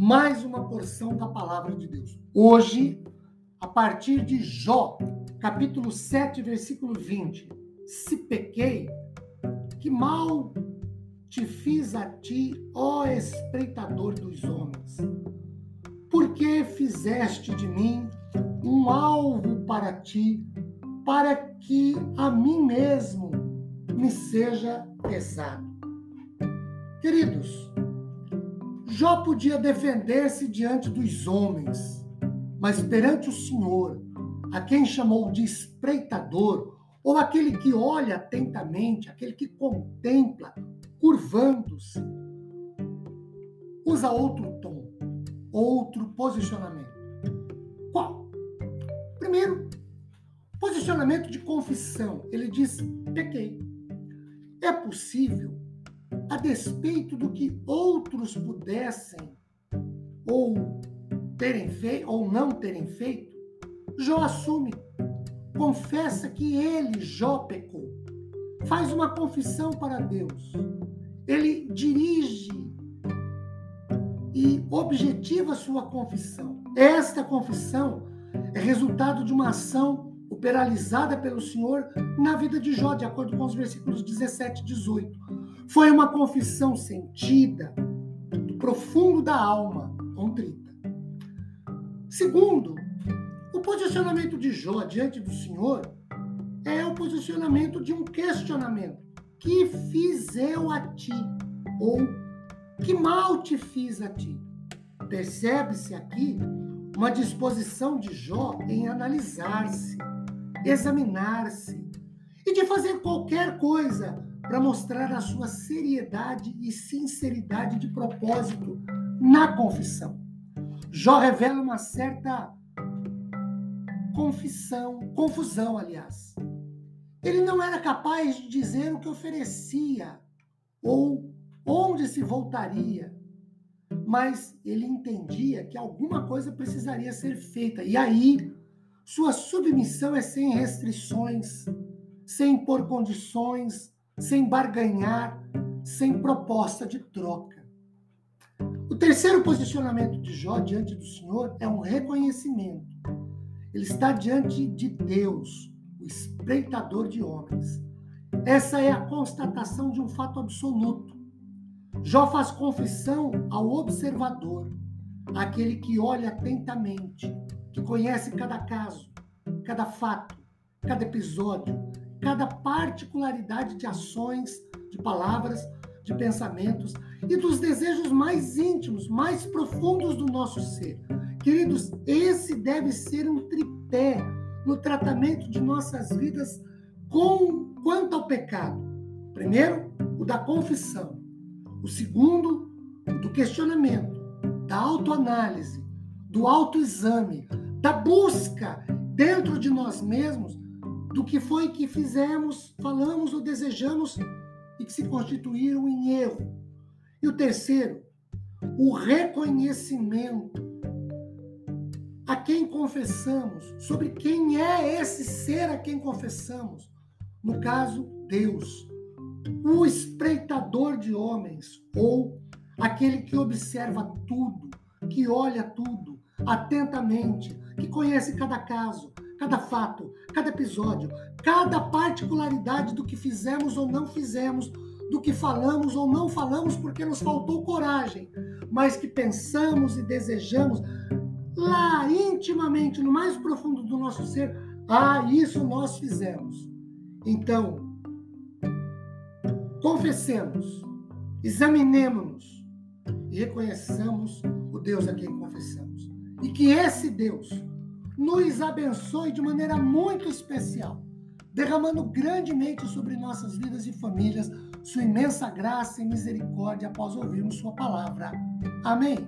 mais uma porção da palavra de Deus. Hoje, a partir de Jó, capítulo 7, versículo 20. Se pequei, que mal te fiz a ti, ó espreitador dos homens? Por que fizeste de mim um alvo para ti, para que a mim mesmo me seja pesado? Queridos, Jó podia defender-se diante dos homens, mas perante o Senhor, a quem chamou de espreitador, ou aquele que olha atentamente, aquele que contempla, curvando-se, usa outro tom, outro posicionamento. Qual? Primeiro, posicionamento de confissão. Ele diz: pequei. É possível a despeito do que outros pudessem ou terem feito ou não terem feito, Jó assume, confessa que ele, Jó, pecou. Faz uma confissão para Deus. Ele dirige e objetiva sua confissão. Esta confissão é resultado de uma ação operalizada pelo Senhor na vida de Jó, de acordo com os versículos 17 e 18 foi uma confissão sentida do profundo da alma, contrita. Segundo, o posicionamento de Jó diante do Senhor é o posicionamento de um questionamento. Que fiz eu a ti? Ou que mal te fiz a ti? Percebe-se aqui uma disposição de Jó em analisar-se, examinar-se e de fazer qualquer coisa para mostrar a sua seriedade e sinceridade de propósito na confissão. Jó revela uma certa confissão, confusão, aliás. Ele não era capaz de dizer o que oferecia ou onde se voltaria, mas ele entendia que alguma coisa precisaria ser feita. E aí, sua submissão é sem restrições, sem impor condições, sem barganhar, sem proposta de troca. O terceiro posicionamento de Jó diante do Senhor é um reconhecimento. Ele está diante de Deus, o espreitador de homens. Essa é a constatação de um fato absoluto. Jó faz confissão ao observador, aquele que olha atentamente, que conhece cada caso, cada fato, cada episódio, cada particularidade de ações, de palavras, de pensamentos e dos desejos mais íntimos, mais profundos do nosso ser. Queridos, esse deve ser um tripé no tratamento de nossas vidas com quanto ao pecado. Primeiro, o da confissão. O segundo, o do questionamento, da autoanálise, do autoexame, da busca dentro de nós mesmos do que foi que fizemos, falamos ou desejamos e que se constituíram em erro. E o terceiro, o reconhecimento a quem confessamos, sobre quem é esse ser a quem confessamos. No caso, Deus, o espreitador de homens, ou aquele que observa tudo, que olha tudo atentamente, que conhece cada caso, cada fato, cada episódio, cada particularidade do que fizemos ou não fizemos, do que falamos ou não falamos porque nos faltou coragem, mas que pensamos e desejamos lá intimamente, no mais profundo do nosso ser, ah, isso nós fizemos. Então, confessemos, examinemos-nos e reconheçamos o Deus a quem confessamos. E que esse Deus nos abençoe de maneira muito especial, derramando grandemente sobre nossas vidas e famílias sua imensa graça e misericórdia após ouvirmos Sua palavra. Amém.